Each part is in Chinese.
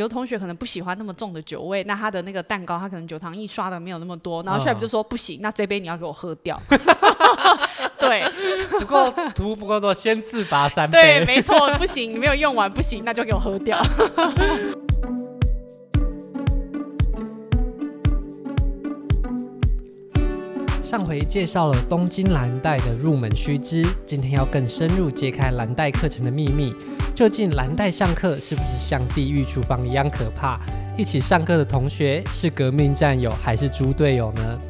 有同学可能不喜欢那么重的酒味，那他的那个蛋糕他可能酒糖一刷的没有那么多，然后 chef 就说不行，那这杯你要给我喝掉。对，不够涂不够多，先自罚三杯。对，没错，不行，你没有用完不行，那就给我喝掉。上回介绍了东京蓝带的入门须知，今天要更深入揭开蓝带课程的秘密。究竟蓝带上课是不是像地狱厨房一样可怕？一起上课的同学是革命战友还是猪队友呢？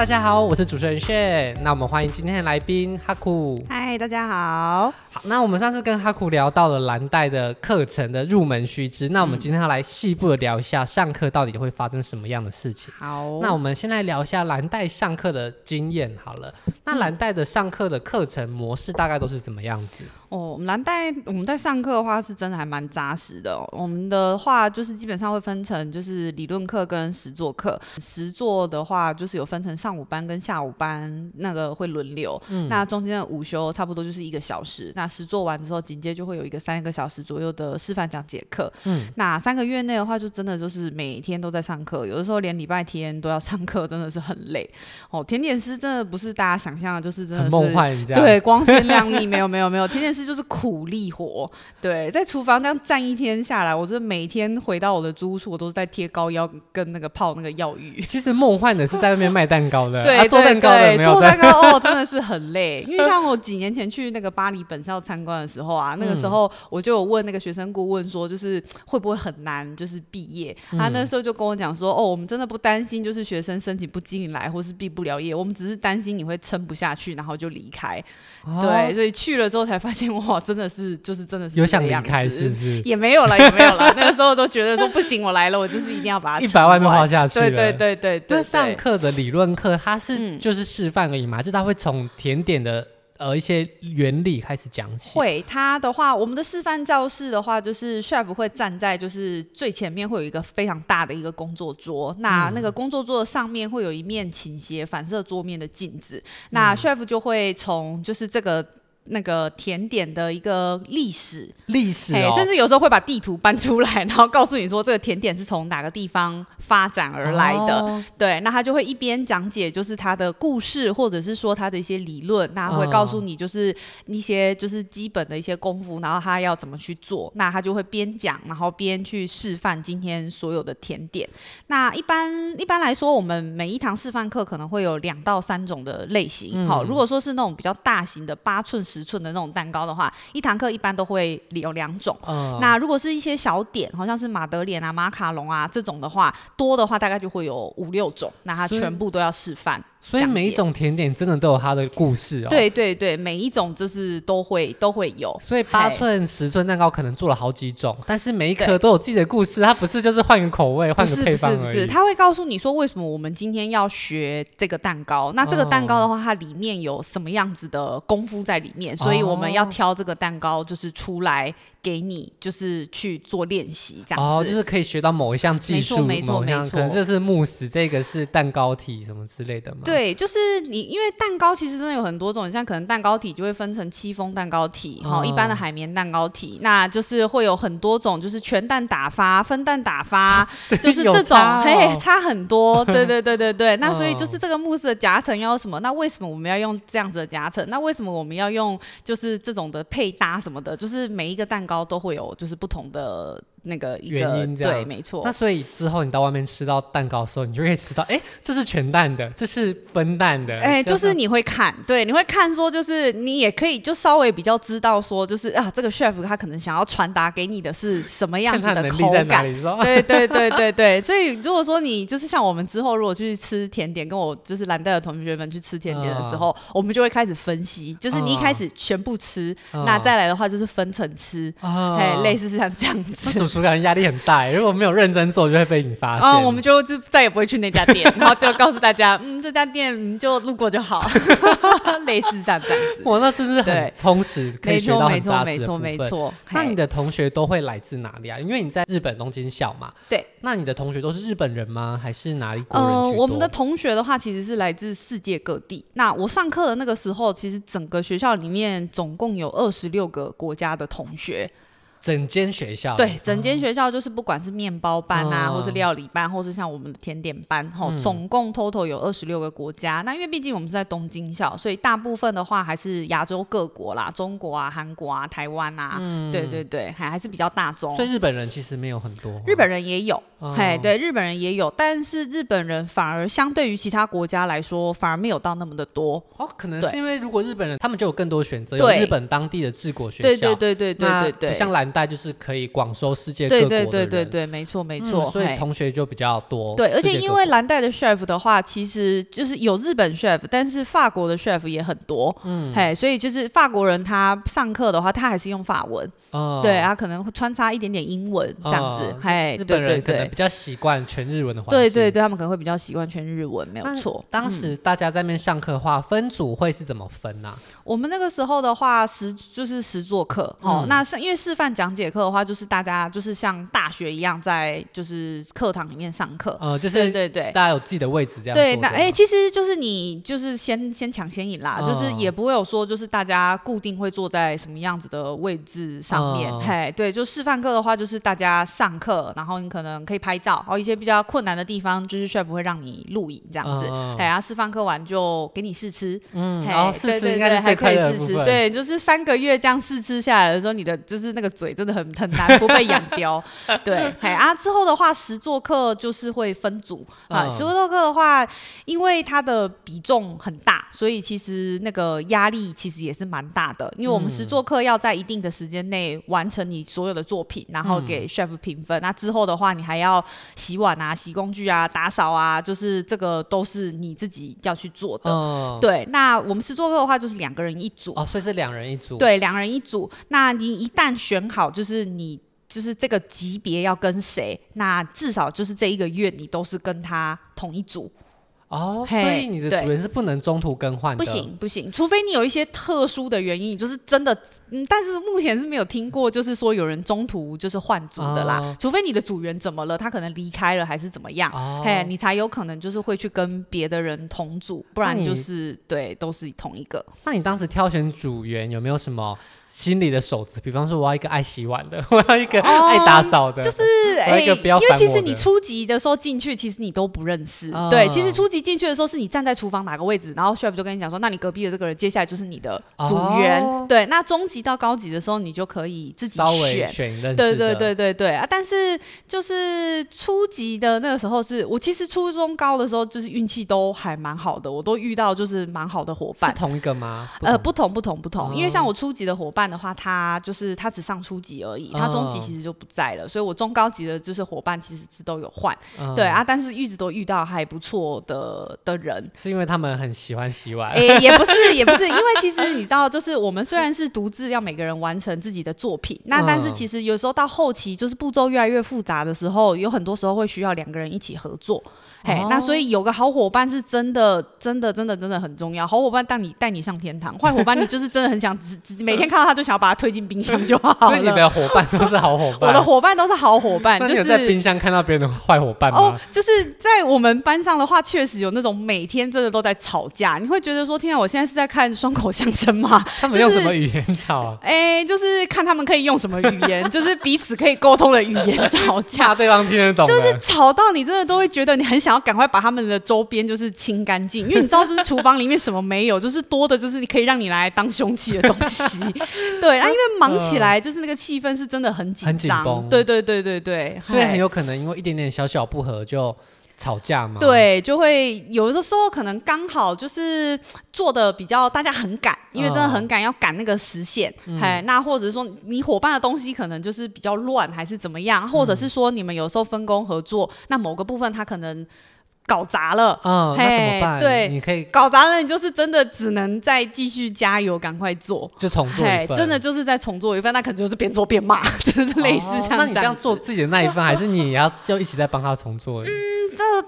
大家好，我是主持人炫。那我们欢迎今天的来宾哈库。嗨，大家好。好，那我们上次跟哈库聊到了蓝带的课程的入门须知，那我们今天要来细部的聊一下上课到底会发生什么样的事情。好，那我们先来聊一下蓝带上课的经验好了。那蓝带的上课的课程模式大概都是怎么样子？哦，我们蓝带我们在上课的话是真的还蛮扎实的哦。我们的话就是基本上会分成就是理论课跟实作课。实作的话就是有分成上午班跟下午班，那个会轮流。嗯，那中间的午休差不多就是一个小时。那实作完之后，紧接就会有一个三个小时左右的示范讲解课。嗯，那三个月内的话，就真的就是每天都在上课，有的时候连礼拜天都要上课，真的是很累。哦，甜点师真的不是大家想象的，就是真的是梦幻这样。对，光鲜亮丽，没有没有没有，甜点师就是苦力活。对，在厨房这样站一天下来，我真的每天回到我的租屋处，我都是在贴膏药跟那个泡那个药浴。其实梦幻的是在外面卖蛋糕的，对，啊、做蛋糕的没有做蛋糕 哦，真的是很累。因为像我几年前去那个巴黎本校参观的时候啊，那个时候我就有问那个学生顾问说，就是会不会很难，就是毕业。他、那时候就跟我讲说，哦，我们真的不担心，就是学生申请不进来或是毕不了业，我们只是担心你会撑不下去，然后就离开。哦、对，所以去了之后才发现，哇，真的是，就是真的是有想离开，是不是？也没有了，也没有了。那个时候都觉得说不行，我来了，我就是一定要把它一百万都花下去。对对对对对。那上课的理论课，它是就是示范而已嘛？就他会从甜点的呃一些原理开始讲起。会，他的话，我们的示范教室的话，就是 chef 会站在就是最前面，会有一个非常大的一个工作桌。那那个工作桌的上面会有一面倾斜反射桌面的镜子。那 chef 就会从就是这个。那个甜点的一个历史，历史、哦，甚至有时候会把地图搬出来，然后告诉你说这个甜点是从哪个地方发展而来的。哦、对，那他就会一边讲解就是他的故事，或者是说他的一些理论，那会告诉你就是一些就是基本的一些功夫，然后他要怎么去做。那他就会边讲，然后边去示范今天所有的甜点。那一般一般来说，我们每一堂示范课可能会有两到三种的类型。好、嗯，如果说是那种比较大型的八寸。十寸的那种蛋糕的话，一堂课一般都会有两种。嗯、那如果是一些小点，好像是马德莲啊、马卡龙啊这种的话，多的话大概就会有五六种。那它全部都要示范。所以每一种甜点真的都有它的故事哦。对对对，每一种就是都会都会有。所以八寸、十寸蛋糕可能做了好几种，但是每一颗都有自己的故事。它不是就是换个口味、换个配方而已。不是不是，它会告诉你说为什么我们今天要学这个蛋糕。那这个蛋糕的话，它里面有什么样子的功夫在里面？所以我们要挑这个蛋糕就是出来。给你就是去做练习这样子，哦，就是可以学到某一项技术，没错没错，可能这是慕斯，这个是蛋糕体什么之类的吗？对，就是你，因为蛋糕其实真的有很多种，像可能蛋糕体就会分成戚风蛋糕体，哈、哦，一般的海绵蛋糕体，那就是会有很多种，就是全蛋打发、分蛋打发，就是这种，哦、嘿，差很多，对对对对对。那所以就是这个慕斯的夹层要什么？那为什么我们要用这样子的夹层？那为什么我们要用就是这种的配搭什么的？就是每一个蛋糕。高都会有，就是不同的。那个原因对，没错。那所以之后你到外面吃到蛋糕的时候，你就可以吃到，哎、欸，这是全蛋的，这是分蛋的，哎、欸，就是你会看，对，你会看说，就是你也可以就稍微比较知道说，就是啊，这个 chef 他可能想要传达给你的是什么样子的口感，对对对对对。所以如果说你就是像我们之后如果去吃甜点，跟我就是蓝带的同学们去吃甜点的时候，呃、我们就会开始分析，就是你一开始全部吃，呃、那再来的话就是分层吃，哎、呃，类似是像这样子。主感觉压力很大，如果没有认真做，就会被你发现。嗯，我们就就再也不会去那家店，然后就告诉大家，嗯，这家店就路过就好，类似像这样子。哇，那真是很充实，可以学到很扎实的部分。没错，没错，没错。那你的同学都会来自哪里啊？因为你在日本东京校嘛。对。那你的同学都是日本人吗？还是哪里国人居多？呃，我们的同学的话，其实是来自世界各地。那我上课的那个时候，其实整个学校里面总共有二十六个国家的同学。整间学校，对，整间学校就是不管是面包班啊，嗯、或是料理班，或是像我们的甜点班，吼、嗯，总共 total 有二十六个国家。那因为毕竟我们是在东京校，所以大部分的话还是亚洲各国啦，中国啊、韩国啊、台湾啊，嗯、对对对，还还是比较大众。所以日本人其实没有很多，日本人也有，嗯、嘿，对，日本人也有，但是日本人反而相对于其他国家来说，反而没有到那么的多。哦，可能是因为如果日本人他们就有更多选择，对有日本当地的治国学校，对对对对对对对，像蓝带就是可以。广收世界各国的人，对对对对对，没错没错、嗯，所以同学就比较多。对，而且因为蓝带的 chef 的话，其实就是有日本 chef，但是法国的 chef 也很多。嗯，嘿，所以就是法国人他上课的话，他还是用法文。哦，对，他可能会穿插一点点英文这样子。嘿，日本人可能比较习惯全日文的环境。对对对，他们可能会比较习惯全日文，没有错。当时大家在那边上课的话，分组会是怎么分呢？我们那个时候的话，十就是十座课。哦，那是因为示范讲解课的话，就是大家就是。像大学一样，在就是课堂里面上课，呃，就是对对，大家有自己的位置这样。对，那哎、欸，其实就是你就是先先抢先赢啦，嗯、就是也不会有说就是大家固定会坐在什么样子的位置上面。嗯、嘿，对，就示范课的话，就是大家上课，然后你可能可以拍照，然后一些比较困难的地方，就是 chef 会让你录影这样子。嗯、嘿，然后示范课完就给你试吃。嗯，嘿然后试吃应该还可以试吃。对，就是三个月这样试吃下来的时候，你的就是那个嘴真的很很难不被养刁。对，哎啊，之后的话，实作课就是会分组啊。实作课的话，因为它的比重很大，所以其实那个压力其实也是蛮大的。因为我们实作课要在一定的时间内完成你所有的作品，然后给 chef 评分。那之后的话，你还要洗碗啊、洗工具啊、打扫啊，就是这个都是你自己要去做的。对，那我们实作课的话，就是两个人一组哦，所以是两人一组。对，两人一组。那你一旦选好，就是你。就是这个级别要跟谁，那至少就是这一个月你都是跟他同一组哦，所以你的组员是不能中途更换的，不行不行，除非你有一些特殊的原因，就是真的，嗯，但是目前是没有听过，就是说有人中途就是换组的啦，哦、除非你的组员怎么了，他可能离开了还是怎么样，哦、嘿，你才有可能就是会去跟别的人同组，不然就是对，都是同一个。那你当时挑选组员有没有什么？心里的守则，比方说我要一个爱洗碗的，我要一个爱打扫的，哦、就是哎，因为其实你初级的时候进去，其实你都不认识。嗯、对，其实初级进去的时候，是你站在厨房哪个位置，然后 chef 就跟你讲说，那你隔壁的这个人，接下来就是你的组员。哦、对，那中级到高级的时候，你就可以自己选。稍微选认识。对对对对对啊！但是就是初级的那个时候是，是我其实初中高的时候，就是运气都还蛮好的，我都遇到就是蛮好的伙伴。是同一个吗？呃，不同不同不同，因为像我初级的伙伴。的话，他就是他只上初级而已，他中级其实就不在了，所以我中高级的就是伙伴其实是都有换，对啊，但是一直都遇到还不错的的人，是因为他们很喜欢洗碗？哎，也不是，也不是，因为其实你知道，就是我们虽然是独自要每个人完成自己的作品，那但是其实有时候到后期就是步骤越来越复杂的时候，有很多时候会需要两个人一起合作，嘿，那所以有个好伙伴是真的，真的，真的，真的很重要。好伙伴带你带你上天堂，坏伙伴你就是真的很想只只每天看到他。就想要把他推进冰箱就好了。所以你的伙伴都是好伙伴。我的伙伴都是好伙伴。就是在冰箱看到别人的坏伙伴吗？哦，就是在我们班上的话，确实有那种每天真的都在吵架。你会觉得说，天啊，我现在是在看双口相声吗？他们用什么语言吵啊？哎，就是看他们可以用什么语言，就是彼此可以沟通的语言吵架，对方听得懂。就是吵到你真的都会觉得你很想要赶快把他们的周边就是清干净，因为你知道，就是厨房里面什么没有，就是多的就是你可以让你来当凶器的东西。对，然后因为忙起来，就是那个气氛是真的很紧张。对对对对对，所以很有可能因为一点点小小不合就吵架嘛。对，就会有的时候可能刚好就是做的比较大家很赶，因为真的很赶要赶那个时限，哎、嗯，那或者是说你伙伴的东西可能就是比较乱，还是怎么样，或者是说你们有时候分工合作，那某个部分他可能。搞砸了，嗯，那怎么办？对，你可以搞砸了，你就是真的只能再继续加油，赶快做，就重做一份。真的就是再重做一份，那可能就是边做边骂，就是类似这样。那你这样做自己的那一份，还是你也要就一起在帮他重做？嗯，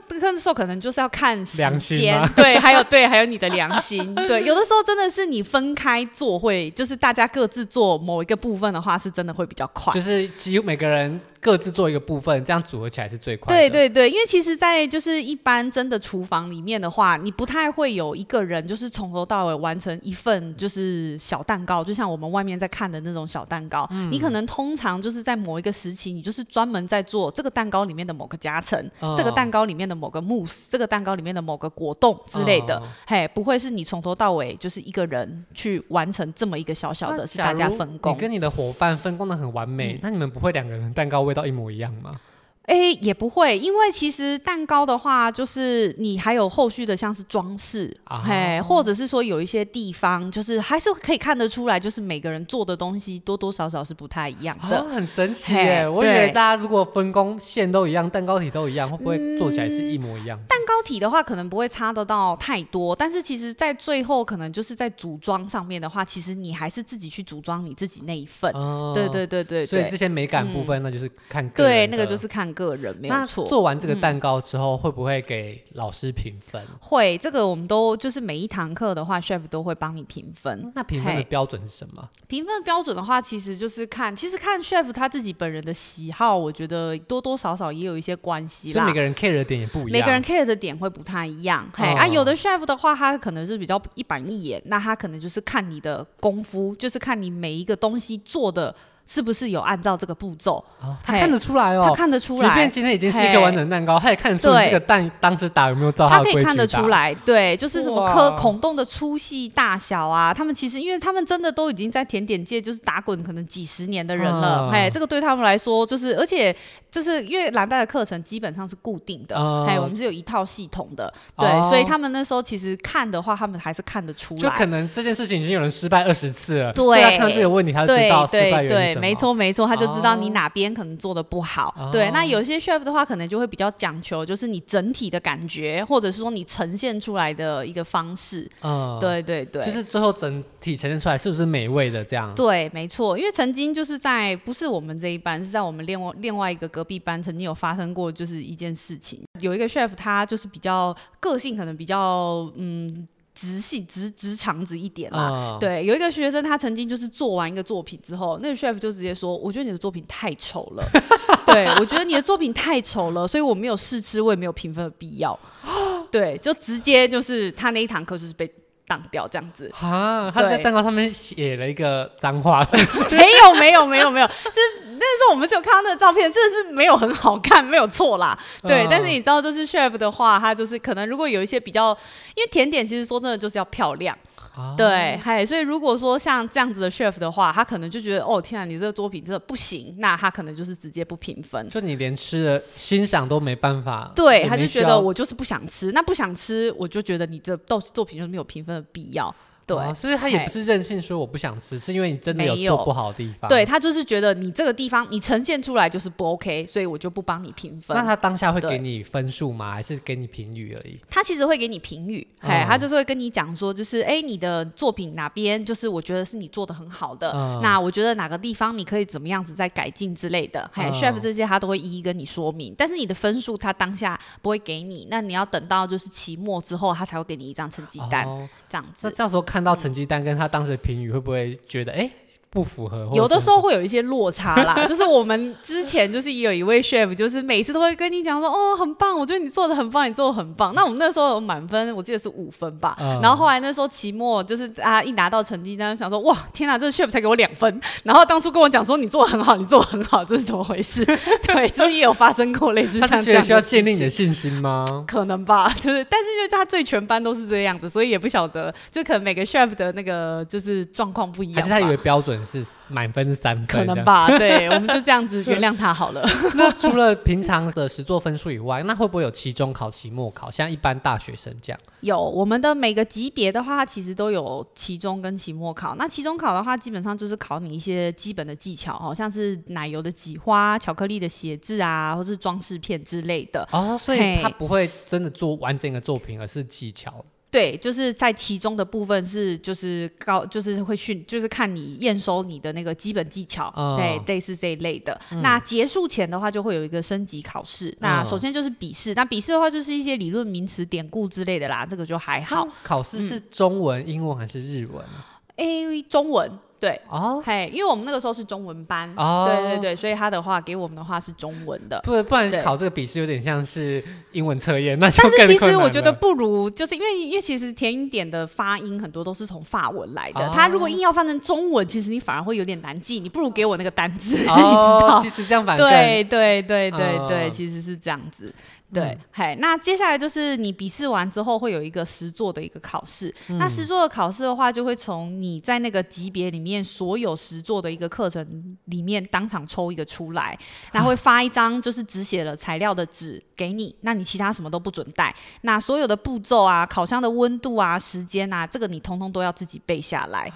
这个时候可能就是要看良心，对，还有对，还有你的良心，对，有的时候真的是你分开做会，就是大家各自做某一个部分的话，是真的会比较快，就是几乎每个人。各自做一个部分，这样组合起来是最快的。对对对，因为其实，在就是一般真的厨房里面的话，你不太会有一个人就是从头到尾完成一份就是小蛋糕，就像我们外面在看的那种小蛋糕。嗯、你可能通常就是在某一个时期，你就是专门在做这个蛋糕里面的某个夹层，嗯、这个蛋糕里面的某个慕斯，这个蛋糕里面的某个果冻之类的。哦、嘿，不会是你从头到尾就是一个人去完成这么一个小小的，是大家分工。你跟你的伙伴分工的很完美，嗯、那你们不会两个人蛋糕味道一模一样吗？哎、欸，也不会，因为其实蛋糕的话，就是你还有后续的，像是装饰，啊、嘿，或者是说有一些地方，就是还是可以看得出来，就是每个人做的东西多多少少是不太一样的，啊、很神奇耶！我以为大家如果分工线都一样，蛋糕体都一样，会不会做起来是一模一样？蛋糕体的话，可能不会差得到太多，但是其实在最后，可能就是在组装上面的话，其实你还是自己去组装你自己那一份。哦、对，对对对对，所以这些美感部分，那就是看个人、嗯、对，那个就是看。个人没有错。做完这个蛋糕之后，嗯、会不会给老师评分？会，这个我们都就是每一堂课的话，chef 都会帮你评分。那评分的标准是什么？评分标准的话，其实就是看，其实看 chef 他自己本人的喜好，我觉得多多少少也有一些关系啦。所以每个人 care 的点也不一样，每个人 care 的点会不太一样。嘿，哦、啊，有的 chef 的话，他可能是比较一板一眼，那他可能就是看你的功夫，就是看你每一个东西做的。是不是有按照这个步骤？哦，他看得出来哦，他看得出来。即便今天已经是一个完整蛋糕，他也看得出来这个蛋当时打有没有照他的规矩打。他可以看得出来，对，就是什么颗孔洞的粗细大小啊。他们其实，因为他们真的都已经在甜点界就是打滚可能几十年的人了，哎，这个对他们来说就是，而且就是因为蓝带的课程基本上是固定的，哎，我们是有一套系统的，对，所以他们那时候其实看的话，他们还是看得出来。就可能这件事情已经有人失败二十次了，对，所以他看到这个问题，他就知道失败原因。没错，没错，他就知道你哪边可能做的不好。Oh. 对，那有些 chef 的话，可能就会比较讲求，就是你整体的感觉，或者是说你呈现出来的一个方式。嗯，对对对，就是最后整体呈现出来是不是美味的这样？对，没错。因为曾经就是在不是我们这一班，是在我们另外另外一个隔壁班，曾经有发生过就是一件事情，有一个 chef 他就是比较个性，可能比较嗯。直系直直肠子一点啦，哦、对，有一个学生他曾经就是做完一个作品之后，那个 chef 就直接说：“我觉得你的作品太丑了，对，我觉得你的作品太丑了，所以我没有试吃，我也没有评分的必要。”对，就直接就是他那一堂课就是被当掉这样子。啊，他在蛋糕上面写了一个脏话？没有没有没有没有，就是。那时候我们是有看到那个照片，真的是没有很好看，没有错啦。对，嗯、但是你知道，就是 chef 的话，他就是可能如果有一些比较，因为甜点其实说真的就是要漂亮，啊、对，嘿，所以如果说像这样子的 chef 的话，他可能就觉得哦天啊，你这个作品真的不行，那他可能就是直接不评分，就你连吃的欣赏都没办法。对，他就觉得我就是不想吃，那不想吃，我就觉得你这作作品就是没有评分的必要。对、哦，所以他也不是任性说我不想吃，是因为你真的有做不好的地方。对，他就是觉得你这个地方你呈现出来就是不 OK，所以我就不帮你评分。那他当下会给你分数吗？还是给你评语而已？他其实会给你评语，哎、嗯，他就是会跟你讲说，就是哎，你的作品哪边就是我觉得是你做的很好的，嗯、那我觉得哪个地方你可以怎么样子再改进之类的。嘿、嗯、chef 这些他都会一一跟你说明，但是你的分数他当下不会给你，那你要等到就是期末之后，他才会给你一张成绩单，哦、这样子。那到时候看到成绩单跟他。当时的评语会不会觉得哎？欸不符合，有的时候会有一些落差啦。就是我们之前就是也有一位 chef，就是每次都会跟你讲说，哦，很棒，我觉得你做的很棒，你做的很棒。那我们那时候有满分，我记得是五分吧。嗯、然后后来那时候期末就是啊，一拿到成绩单，想说哇，天哪，这个 chef 才给我两分。然后当初跟我讲说你做的很好，你做的很好，这是怎么回事？对，就是也有发生过类似像这样的。他觉得需要建立你的信心吗？可能吧，就是，但是因为他对全班都是这样子，所以也不晓得，就可能每个 chef 的那个就是状况不一样。还是他以为标准是满分？分三分，可能吧？对，我们就这样子原谅他好了。那除了平常的实作分数以外，那会不会有期中考、期末考？像一般大学生这样？有，我们的每个级别的话，它其实都有期中跟期末考。那期中考的话，基本上就是考你一些基本的技巧，好像是奶油的挤花、巧克力的写字啊，或是装饰片之类的。哦，所以他不会真的做完整的作品，而是技巧。对，就是在其中的部分是就是高，就是会训，就是看你验收你的那个基本技巧，哦、对，类似这一类的。嗯、那结束前的话，就会有一个升级考试。嗯、那首先就是笔试，那笔试的话就是一些理论名词、典故之类的啦，这个就还好。考试是中文、嗯、英文还是日文？诶，中文。对哦，嘿，因为我们那个时候是中文班，哦，对对对，所以他的话给我们的话是中文的，不不然考这个笔试有点像是英文测验，那就但是其实我觉得不如，就是因为因为其实甜饮点的发音很多都是从法文来的，哦、他如果硬要翻成中文，其实你反而会有点难记，你不如给我那个单字，哦、你知道？其实这样反对对对对对，其实是这样子。对，嘿、嗯，那接下来就是你笔试完之后会有一个实作的一个考试。嗯、那实作的考试的话，就会从你在那个级别里面所有实作的一个课程里面当场抽一个出来，然后会发一张就是只写了材料的纸给你，那你其他什么都不准带。那所有的步骤啊、烤箱的温度啊、时间啊，这个你通通都要自己背下来。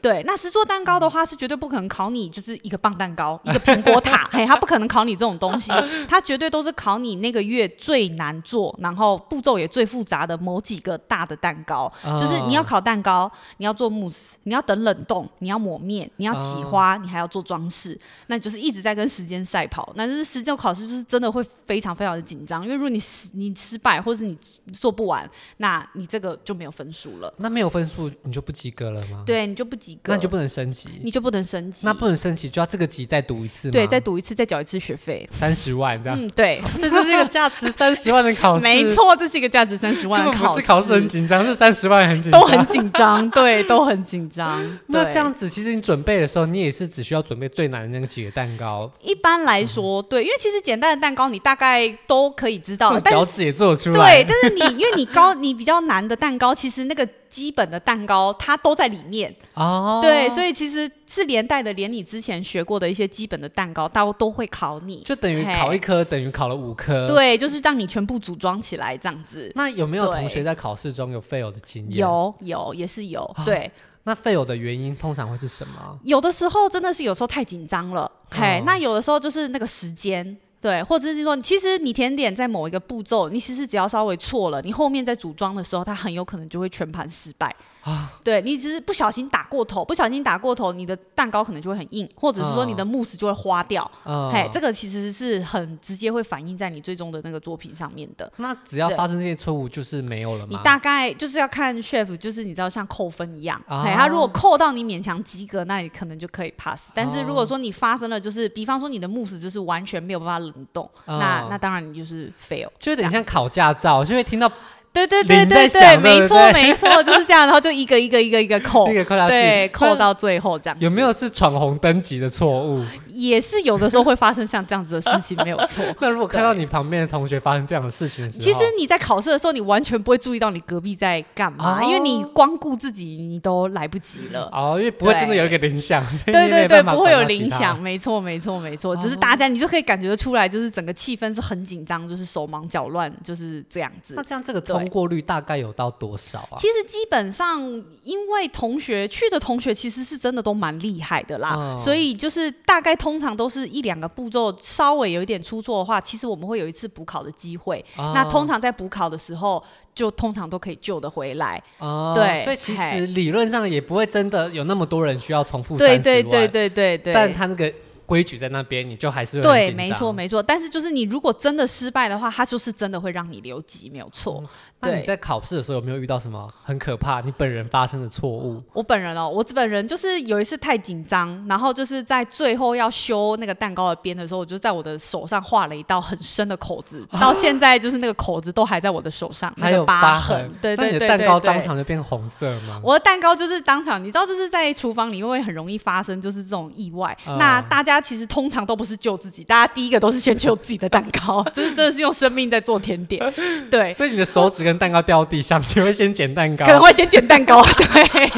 对，那实做蛋糕的话是绝对不可能考你，就是一个棒蛋糕，一个苹果塔，嘿，他不可能考你这种东西，他绝对都是考你那个月最难做，然后步骤也最复杂的某几个大的蛋糕，就是你要烤蛋糕，你要做慕斯，你要等冷冻，你要抹面，你要起花，你还要做装饰，那你就是一直在跟时间赛跑，那就是实际考试就是真的会非常非常的紧张，因为如果你失你失败或者是你做不完，那你这个就没有分数了。那没有分数你就不及格了吗？对，你就不及。那你就不能升级，你就不能升级。那不能升级，就要这个级再读一次吗？对，再读一次，再缴一次学费，三十万这样。嗯，对，所以这是一个价值三十万的考试。没错，这是一个价值三十万的考试。不是考试很紧张，是三十万很紧张，都很紧张，对，都很紧张。那这样子，其实你准备的时候，你也是只需要准备最难的那个几个蛋糕。一般来说，对，因为其实简单的蛋糕你大概都可以知道，脚趾也做出来。对，但是你因为你高，你比较难的蛋糕，其实那个。基本的蛋糕它都在里面哦，对，所以其实是连带的，连你之前学过的一些基本的蛋糕，都都会考你，就等于考一科等于考了五科，对，就是让你全部组装起来这样子。那有没有同学在考试中有 fail 的经验？有，有，也是有。哦、对，那 fail 的原因通常会是什么？有的时候真的是有时候太紧张了，嘿、哦，那有的时候就是那个时间。对，或者是说，其实你甜点在某一个步骤，你其实只要稍微错了，你后面在组装的时候，它很有可能就会全盘失败。啊，对，你只是不小心打过头，不小心打过头，你的蛋糕可能就会很硬，或者是说你的慕斯就会花掉。嗯，嘿，这个其实是很直接会反映在你最终的那个作品上面的。那只要发生这些错误，就是没有了吗？你大概就是要看 chef，就是你知道像扣分一样，哦、嘿，他如果扣到你勉强及格，那你可能就可以 pass。但是如果说你发生了，就是比方说你的慕斯就是完全没有办法冷冻，哦、那那当然你就是 fail。就有点像考驾照，就会听到。对对对对对，没错没错，就是这样，然后就一个一个一个一个扣，一个扣下去，对，扣到最后这样。有没有是闯红灯级的错误？也是有的时候会发生像这样子的事情，没有错。那如果看到你旁边的同学发生这样的事情的时候，其实你在考试的时候，你完全不会注意到你隔壁在干嘛，因为你光顾自己，你都来不及了。哦，因为不会真的有一个铃响。对对对，不会有铃响，没错没错没错，只是大家你就可以感觉得出来，就是整个气氛是很紧张，就是手忙脚乱，就是这样子。那这样这个通过率大概有到多少啊？其实基本上，因为同学去的同学其实是真的都蛮厉害的啦，所以就是大概通常都是一两个步骤稍微有一点出错的话，其实我们会有一次补考的机会。哦、那通常在补考的时候，就通常都可以救得回来。哦，对，所以其实理论上也不会真的有那么多人需要重复三十万。对对对对对对。但他那个规矩在那边，你就还是会对，没错没错。但是就是你如果真的失败的话，他就是真的会让你留级，没有错。嗯那你在考试的时候有没有遇到什么很可怕你本人发生的错误？我本人哦，我本人就是有一次太紧张，然后就是在最后要修那个蛋糕的边的时候，我就在我的手上画了一道很深的口子，啊、到现在就是那个口子都还在我的手上，还有疤痕。对对对，蛋糕当场就变红色吗？我的蛋糕就是当场，你知道就是在厨房里面会很容易发生就是这种意外。嗯、那大家其实通常都不是救自己，大家第一个都是先救自己的蛋糕，就是真的是用生命在做甜点。对，所以你的手指跟蛋糕掉地上。你会先捡蛋糕，可能会先捡蛋糕，对。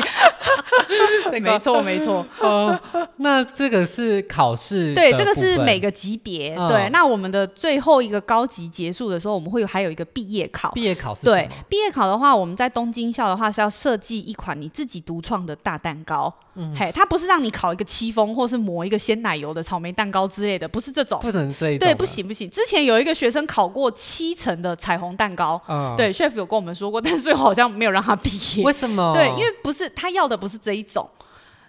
没错，没错。哦，那这个是考试，对，这个是每个级别。嗯、对，那我们的最后一个高级结束的时候，我们会有还有一个毕业考。毕业考是什么？对，毕业考的话，我们在东京校的话是要设计一款你自己独创的大蛋糕。嗯，嘿，它不是让你烤一个戚风，或是磨一个鲜奶油的草莓蛋糕之类的，不是这种。不能这一种。对，不行不行。之前有一个学生考过七层的彩虹蛋糕，嗯，对，chef 有跟我们说过，但是最后好像没有让他毕业。为什么？对，因为不是他要的不是这一种。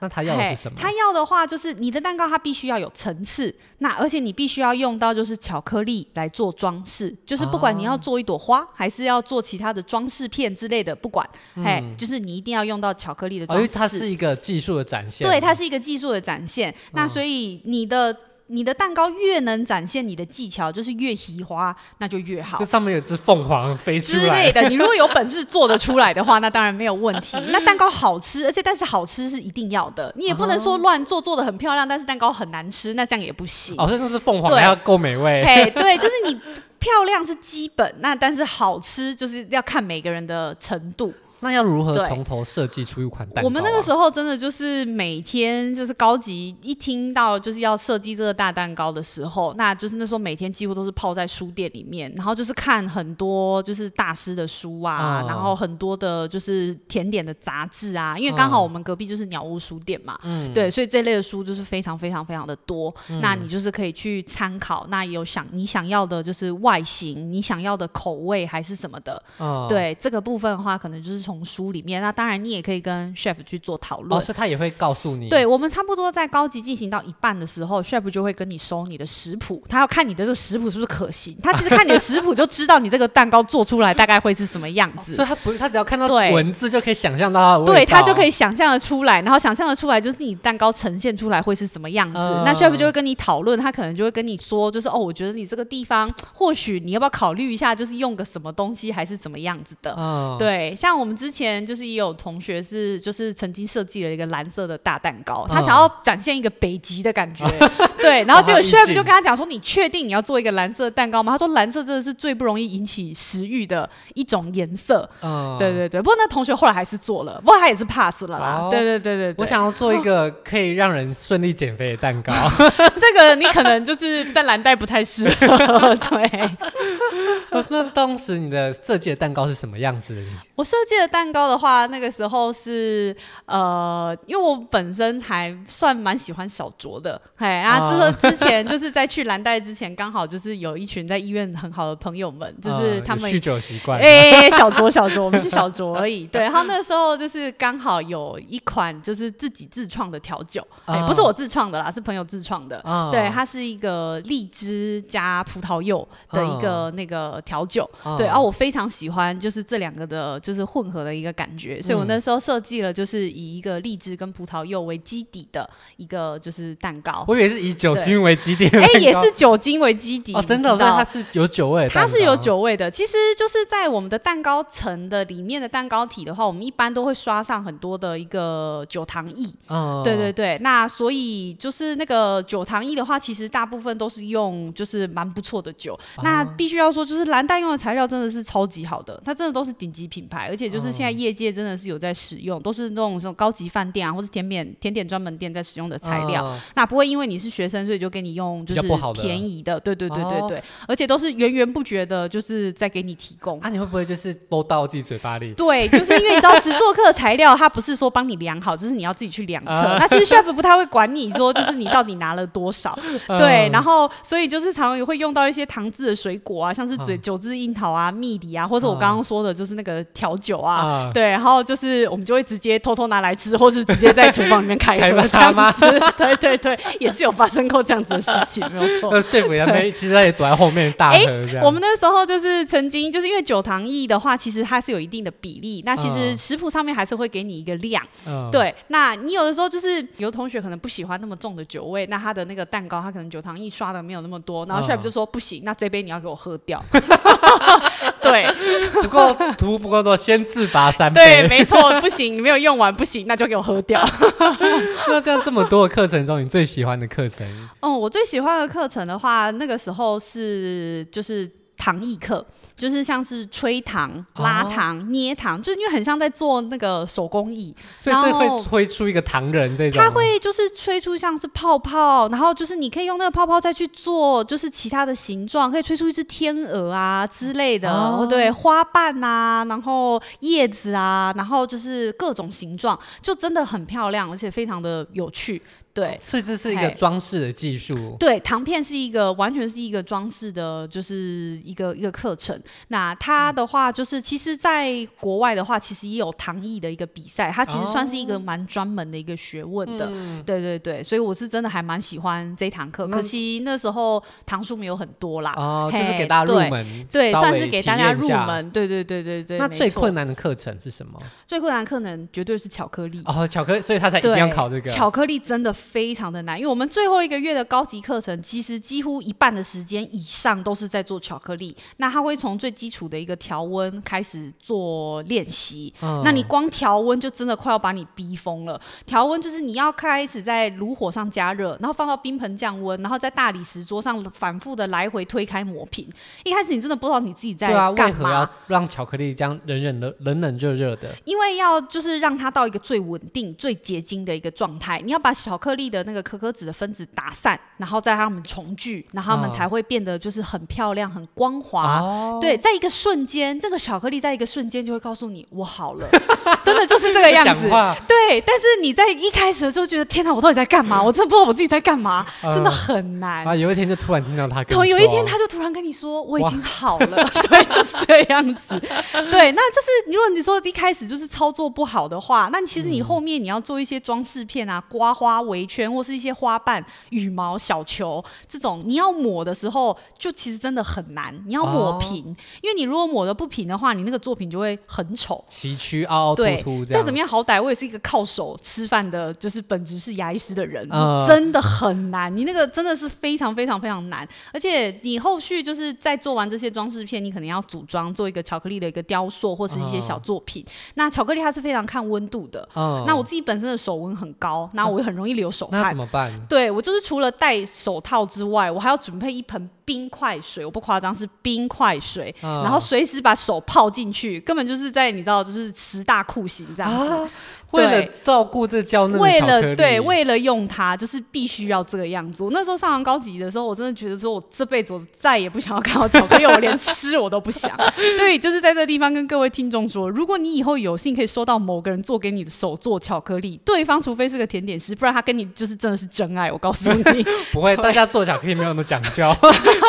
那他要的是什么？他要的话就是你的蛋糕，它必须要有层次，那而且你必须要用到就是巧克力来做装饰，就是不管你要做一朵花，哦、还是要做其他的装饰片之类的，不管，哎、嗯，就是你一定要用到巧克力的装饰。因为它是一个技术的展现。对，它是一个技术的展现。那所以你的。你的蛋糕越能展现你的技巧，就是越喜花，那就越好。这上面有只凤凰飞出来之类的，你如果有本事做得出来的话，那当然没有问题。那蛋糕好吃，而且但是好吃是一定要的，你也不能说乱做，做的很漂亮，但是蛋糕很难吃，那这样也不行。哦，所以那是凤凰还要够美味。嘿，对，就是你漂亮是基本，那但是好吃就是要看每个人的程度。那要如何从头设计出一款蛋糕啊？我们那个时候真的就是每天就是高级，一听到就是要设计这个大蛋糕的时候，那就是那时候每天几乎都是泡在书店里面，然后就是看很多就是大师的书啊，嗯、然后很多的就是甜点的杂志啊，因为刚好我们隔壁就是鸟屋书店嘛，嗯，对，所以这类的书就是非常非常非常的多，嗯、那你就是可以去参考，那有想你想要的就是外形，你想要的口味还是什么的，嗯、对，这个部分的话可能就是从。从书里面，那当然你也可以跟 chef 去做讨论，哦，所以他也会告诉你。对，我们差不多在高级进行到一半的时候，chef 就会跟你收你的食谱，他要看你的这个食谱是不是可行。他其实看你的食谱就知道你这个蛋糕做出来大概会是什么样子。哦，所以他不，他只要看到文字就可以想象到他，对，他就可以想象的出来，然后想象的出来就是你蛋糕呈现出来会是什么样子。嗯，那 chef 就会跟你讨论，他可能就会跟你说，就是哦，我觉得你这个地方或许你要不要考虑一下，就是用个什么东西还是怎么样子的。嗯，对，像我们之前就是也。有同学是就是曾经设计了一个蓝色的大蛋糕，他想要展现一个北极的感觉，对，然后结果 chef 就跟他讲说：“你确定你要做一个蓝色的蛋糕吗？”他说：“蓝色真的是最不容易引起食欲的一种颜色。”嗯，对对对。不过那同学后来还是做了，不过他也是 pass 了啦。对对对对，我想要做一个可以让人顺利减肥的蛋糕，这个你可能就是在蓝带不太适合。对。那当时你的设计的蛋糕是什么样子的？我设计的蛋糕的话。那个时候是呃，因为我本身还算蛮喜欢小酌的，嘿，然后之之前 就是在去蓝带之前，刚好就是有一群在医院很好的朋友们，就是他们酗酒习惯，哎，小酌 小酌，我们是小酌而已。对，然后那个时候就是刚好有一款就是自己自创的调酒，哎，不是我自创的啦，是朋友自创的。对，它是一个荔枝加葡萄柚的一个那个调酒。对，然后我非常喜欢就是这两个的，就是混合的一个感觉。所以我那时候设计了，就是以一个荔枝跟葡萄柚为基底的一个就是蛋糕。我以为是以酒精为基底。哎，也是酒精为基底。哦，真的，所以它是有酒味的。它是有酒味的。其实就是在我们的蛋糕层的里面的蛋糕体的话，我们一般都会刷上很多的一个酒糖液。嗯，对对对。那所以就是那个酒糖液的话，其实大部分都是用就是蛮不错的酒。那必须要说，就是蓝带用的材料真的是超级好的，它真的都是顶级品牌，而且就是现在业界真的。是有在使用，都是那种什么高级饭店啊，或是甜点甜点专门店在使用的材料。嗯、那不会因为你是学生，所以就给你用就是便宜的，对对对对对，哦、而且都是源源不绝的，就是在给你提供。啊，你会不会就是都倒自己嘴巴里？对，就是因为你知道实作课的材料，它不是说帮你量好，就是你要自己去量测。嗯、那其实 chef 不太会管你说，就是你到底拿了多少。嗯、对，然后所以就是常常也会用到一些糖渍的水果啊，像是嘴酒渍樱桃啊、蜜梨啊，或者我刚刚说的就是那个调酒啊，嗯、对，然后。就是我们就会直接偷偷拿来吃，或是直接在厨房里面开喝这样子。对对对，也是有发生过这样子的事情，没有错。那说服他们，其实他也躲在后面大喝这样。我们那时候就是曾经，就是因为酒糖液的话，其实它是有一定的比例。那其实食谱上面还是会给你一个量。嗯。对，那你有的时候就是有同学可能不喜欢那么重的酒味，那他的那个蛋糕他可能酒糖液刷的没有那么多，然后 chef 就说不行，那这杯你要给我喝掉。对，不够图不够多，先自罚三杯。对，没错，不行，你没有用完不行，那就给我喝掉。那这样这么多的课程中，你最喜欢的课程？哦，我最喜欢的课程的话，那个时候是就是糖艺课。就是像是吹糖、拉糖、哦、捏糖，就是因为很像在做那个手工艺，所以是会吹出一个糖人这种。它会就是吹出像是泡泡，然后就是你可以用那个泡泡再去做，就是其他的形状，可以吹出一只天鹅啊之类的，哦、对，花瓣啊，然后叶子啊，然后就是各种形状，就真的很漂亮，而且非常的有趣。对，所以这是一个装饰的技术。对，糖片是一个完全是一个装饰的，就是一个一个课程。那它的话，就是其实在国外的话，其实也有糖艺的一个比赛，它其实算是一个蛮专门的一个学问的。哦、对对对，所以我是真的还蛮喜欢这堂课。可惜那时候堂数没有很多啦。哦，就是给大家入门，对，算是给大家入门。对对对对对。那最困难的课程是什么？最困难的课程绝对是巧克力。哦，巧克力，所以他才一定要考这个。巧克力真的。非常的难，因为我们最后一个月的高级课程，其实几乎一半的时间以上都是在做巧克力。那他会从最基础的一个调温开始做练习。嗯、那你光调温就真的快要把你逼疯了。调温就是你要开始在炉火上加热，然后放到冰盆降温，然后在大理石桌上反复的来回推开磨平。一开始你真的不知道你自己在干嘛。让巧克力这样冷冷冷冷冷热热的？因为要就是让它到一个最稳定、最结晶的一个状态。你要把巧克力的那个可可脂的分子打散，然后再让它们重聚，然后它们才会变得就是很漂亮、很光滑。哦、对，在一个瞬间，这个巧克力在一个瞬间就会告诉你我好了，真的就是这个样子。对，但是你在一开始的时候觉得天哪，我到底在干嘛？我真的不知道我自己在干嘛，呃、真的很难。啊，有一天就突然听到他跟，有一天他就突然跟你说我已经好了，对，就是这样子。对，那就是如果你说一开始就是操作不好的话，那其实你后面你要做一些装饰片啊，刮花围圈或是。一些花瓣、羽毛、小球这种，你要抹的时候，就其实真的很难。你要抹平，哦、因为你如果抹的不平的话，你那个作品就会很丑，崎岖、凹凹凸凸。再怎么样，好歹我也是一个靠手吃饭的，就是本质是牙医师的人，呃、真的很难。你那个真的是非常非常非常难，而且你后续就是在做完这些装饰片，你可能要组装做一个巧克力的一个雕塑，或是一些小作品。呃、那巧克力它是非常看温度的，呃、那我自己本身的手温很高，那我又很容易流手汗。怎么办？对，我就是除了戴手套之外，我还要准备一盆冰块水，我不夸张，是冰块水，嗯、然后随时把手泡进去，根本就是在你知道，就是十大酷刑这样子。啊为了照顾这娇嫩为了对，为了用它，就是必须要这个样子。我那时候上完高级的时候，我真的觉得说，我这辈子我再也不想要看到巧克力，我连吃我都不想。所以就是在这个地方跟各位听众说，如果你以后有幸可以收到某个人做给你的手做巧克力，对方除非是个甜点师，不然他跟你就是真的是真爱。我告诉你，不会，大家做巧克力没有那么讲究，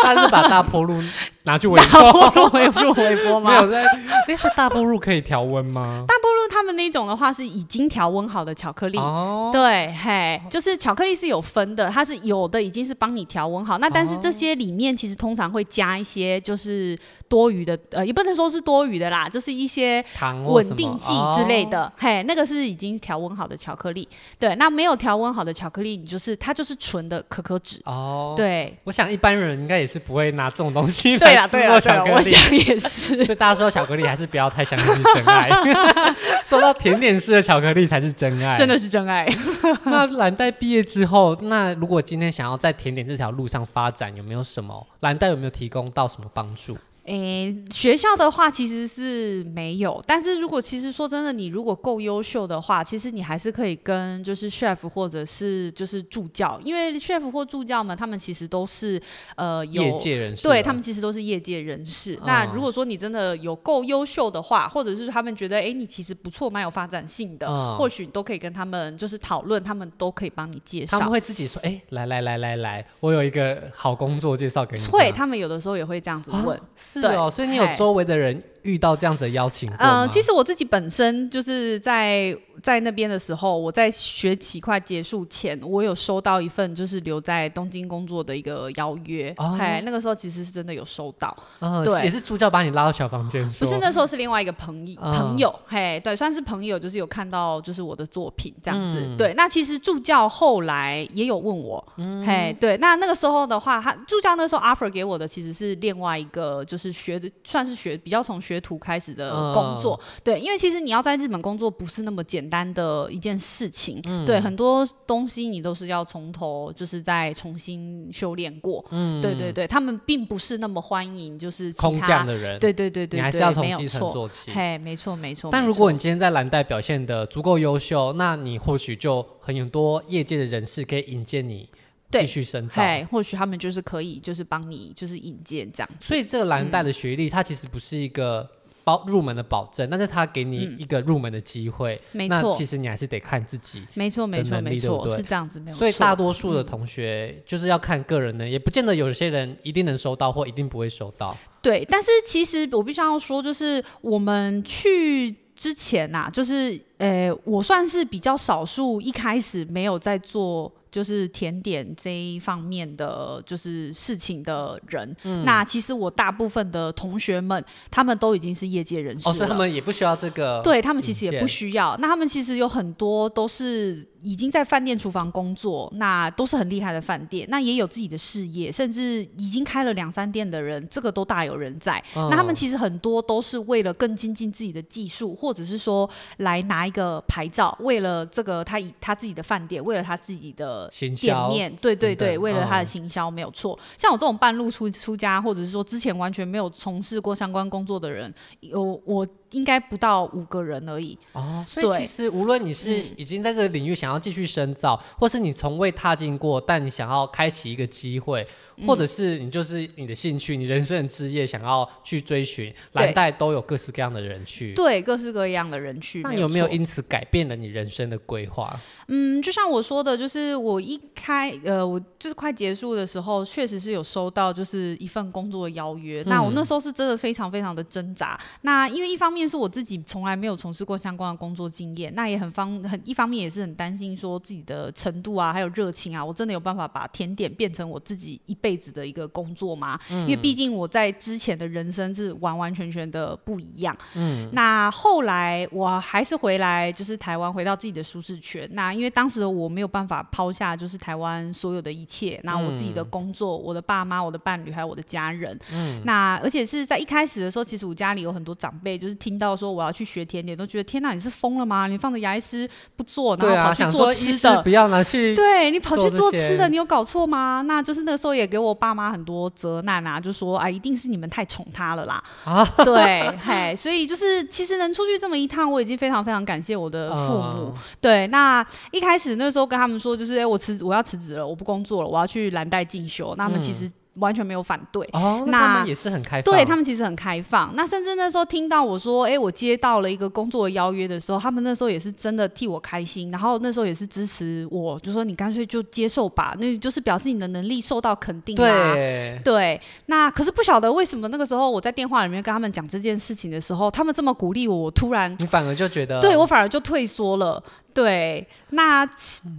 他是把大坡路拿去微波，微波微波吗？没有在。那说大波露可以调温吗？大波露他们那种的话是已经调温好的巧克力，哦、对，嘿，就是巧克力是有分的，它是有的已经是帮你调温好，那但是这些里面其实通常会加一些就是。多余的，呃，也不能说是多余的啦，就是一些稳定剂之类的，嘿，那个是已经调温好的巧克力。对，那没有调温好的巧克力，你就是它就是纯的可可脂。哦，对，我想一般人应该也是不会拿这种东西来制作巧克力。我想也是。所以大家说巧克力还是不要太相信是真爱。说到甜点式的巧克力才是真爱，真的是真爱。那蓝带毕业之后，那如果今天想要在甜点这条路上发展，有没有什么蓝带有没有提供到什么帮助？诶，学校的话其实是没有，但是如果其实说真的，你如果够优秀的话，其实你还是可以跟就是 chef 或者是就是助教，因为 chef 或助教们他们其实都是呃有业界人士，对他们其实都是业界人士。嗯、那如果说你真的有够优秀的话，或者是他们觉得哎你其实不错，蛮有发展性的，嗯、或许都可以跟他们就是讨论，他们都可以帮你介绍。他们会自己说，哎，来来来来来，我有一个好工作介绍给你。会，他们有的时候也会这样子问。啊是哦，所以你有周围的人遇到这样子的邀请嗯，其实我自己本身就是在。在那边的时候，我在学期快结束前，我有收到一份就是留在东京工作的一个邀约。哦，那个时候其实是真的有收到。哦，对，也是助教把你拉到小房间。不是，那时候是另外一个朋友，朋友，嘿，对，算是朋友，就是有看到就是我的作品这样子。对，那其实助教后来也有问我，嘿，对，那那个时候的话，他助教那时候 offer 给我的其实是另外一个，就是学的算是学比较从学徒开始的工作。对，因为其实你要在日本工作不是那么简单。单的一件事情，嗯、对很多东西你都是要从头就是再重新修炼过，嗯，对对对，他们并不是那么欢迎就是空降的人，对对对对，你还是要从基层做起，嘿，没错没错。但如果你今天在蓝带表现的足够优秀，那你或许就很有多业界的人士可以引荐你继续深造，嘿，或许他们就是可以就是帮你就是引荐这样。所以这个蓝带的学历，嗯、它其实不是一个。包入门的保证，但是他给你一个入门的机会，没错。那其实你还是得看自己，没错，没错，没错，是这样子，没错。所以大多数的同学就是要看个人的，也不见得有些人一定能收到，或一定不会收到。对，但是其实我必须要说，就是我们去之前呐、啊，就是呃，我算是比较少数，一开始没有在做。就是甜点这一方面的就是事情的人，嗯、那其实我大部分的同学们，他们都已经是业界人士了，哦，所以他们也不需要这个，对他们其实也不需要。那他们其实有很多都是。已经在饭店厨房工作，那都是很厉害的饭店，那也有自己的事业，甚至已经开了两三店的人，这个都大有人在。哦、那他们其实很多都是为了更精进自己的技术，或者是说来拿一个牌照，为了这个他以他自己的饭店，为了他自己的店面，对对对，为了他的行销、哦、没有错。像我这种半路出出家，或者是说之前完全没有从事过相关工作的人，有我。应该不到五个人而已。哦，所以其实无论你是已经在这个领域想要继续深造，嗯、或是你从未踏进过，但你想要开启一个机会，嗯、或者是你就是你的兴趣，你人生的职业想要去追寻，蓝带都有各式各样的人去，对，各式各样的人去。那你有没有因此改变了你人生的规划？嗯，就像我说的，就是我一开呃，我就是快结束的时候，确实是有收到就是一份工作的邀约。嗯、那我那时候是真的非常非常的挣扎。那因为一方面是我自己从来没有从事过相关的工作经验，那也很方很一方面也是很担心说自己的程度啊，还有热情啊，我真的有办法把甜点变成我自己一辈子的一个工作吗？嗯、因为毕竟我在之前的人生是完完全全的不一样。嗯，那后来我还是回来，就是台湾回到自己的舒适圈。那因为当时我没有办法抛下，就是台湾所有的一切，那我自己的工作、嗯、我的爸妈、我的伴侣，还有我的家人。嗯，那而且是在一开始的时候，其实我家里有很多长辈，就是听到说我要去学甜点，都觉得天哪，你是疯了吗？你放着牙医师不做，然后跑去做吃的，啊、不要拿去，对你跑去做吃的，你有搞错吗？那就是那时候也给我爸妈很多责难啊，就说啊，一定是你们太宠他了啦。啊，对，嘿，所以就是其实能出去这么一趟，我已经非常非常感谢我的父母。嗯、对，那一开始。那时候跟他们说，就是哎、欸，我辞我要辞职了，我不工作了，我要去蓝带进修。那他们其实完全没有反对。哦，那他们也是很开放。对，他们其实很开放。那甚至那时候听到我说，哎、欸，我接到了一个工作的邀约的时候，他们那时候也是真的替我开心。然后那时候也是支持我，就说你干脆就接受吧，那就是表示你的能力受到肯定啊。对。对。那可是不晓得为什么那个时候我在电话里面跟他们讲这件事情的时候，他们这么鼓励我，我突然你反而就觉得，对我反而就退缩了。对，那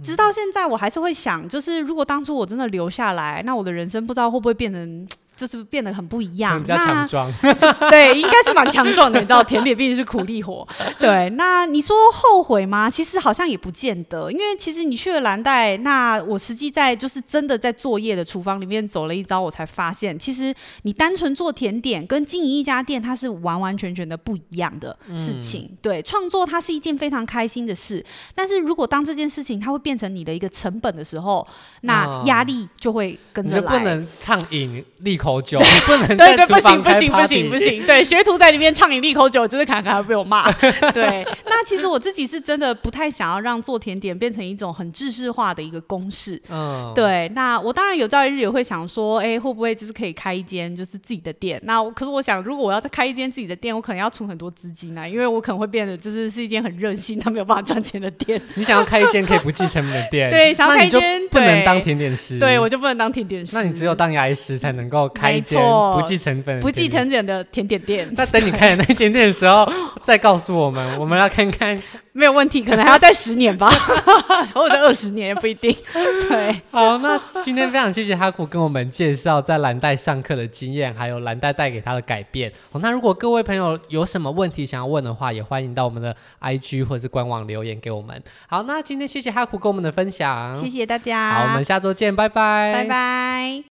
直到现在我还是会想，就是如果当初我真的留下来，那我的人生不知道会不会变成。就是变得很不一样，比较强壮，对，应该是蛮强壮的。你知道，甜点毕竟是苦力活。对，那你说后悔吗？其实好像也不见得，因为其实你去了蓝带，那我实际在就是真的在作业的厨房里面走了一遭，我才发现，其实你单纯做甜点跟经营一家店，它是完完全全的不一样的事情。嗯、对，创作它是一件非常开心的事，但是如果当这件事情它会变成你的一个成本的时候，那压力就会跟着来。你就不能畅饮利口酒，对不能对对不行不行不行不行，对学徒在里面畅饮利口酒，就是卡卡被我骂。对，那其实我自己是真的不太想要让做甜点变成一种很制式化的一个公式。嗯，对。那我当然有朝一日也会想说，哎，会不会就是可以开一间就是自己的店？那可是我想，如果我要再开一间自己的店，我可能要存很多资金啊，因为我可能会变得就是是一间很热心、他没有办法赚钱的店。你想要开一间可以不计成本的店？对，想要开一间不能当甜点师，对我就不能当甜点师。那你只有当牙医师才能够开一间。不计成本、不计成本的甜点店。那等你开的那间店的时候，再告诉我们，我们要看看。没有问题，可能还要再十年吧，或者二十年也不一定。对，好，那今天非常谢谢哈苦跟我们介绍在蓝带上课的经验，还有蓝带带给他的改变。好，那如果各位朋友有什么问题想要问的话，也欢迎到我们的 IG 或者是官网留言给我们。好，那今天谢谢哈苦跟我们的分享，谢谢大家。好，我们下周见，拜拜，拜拜。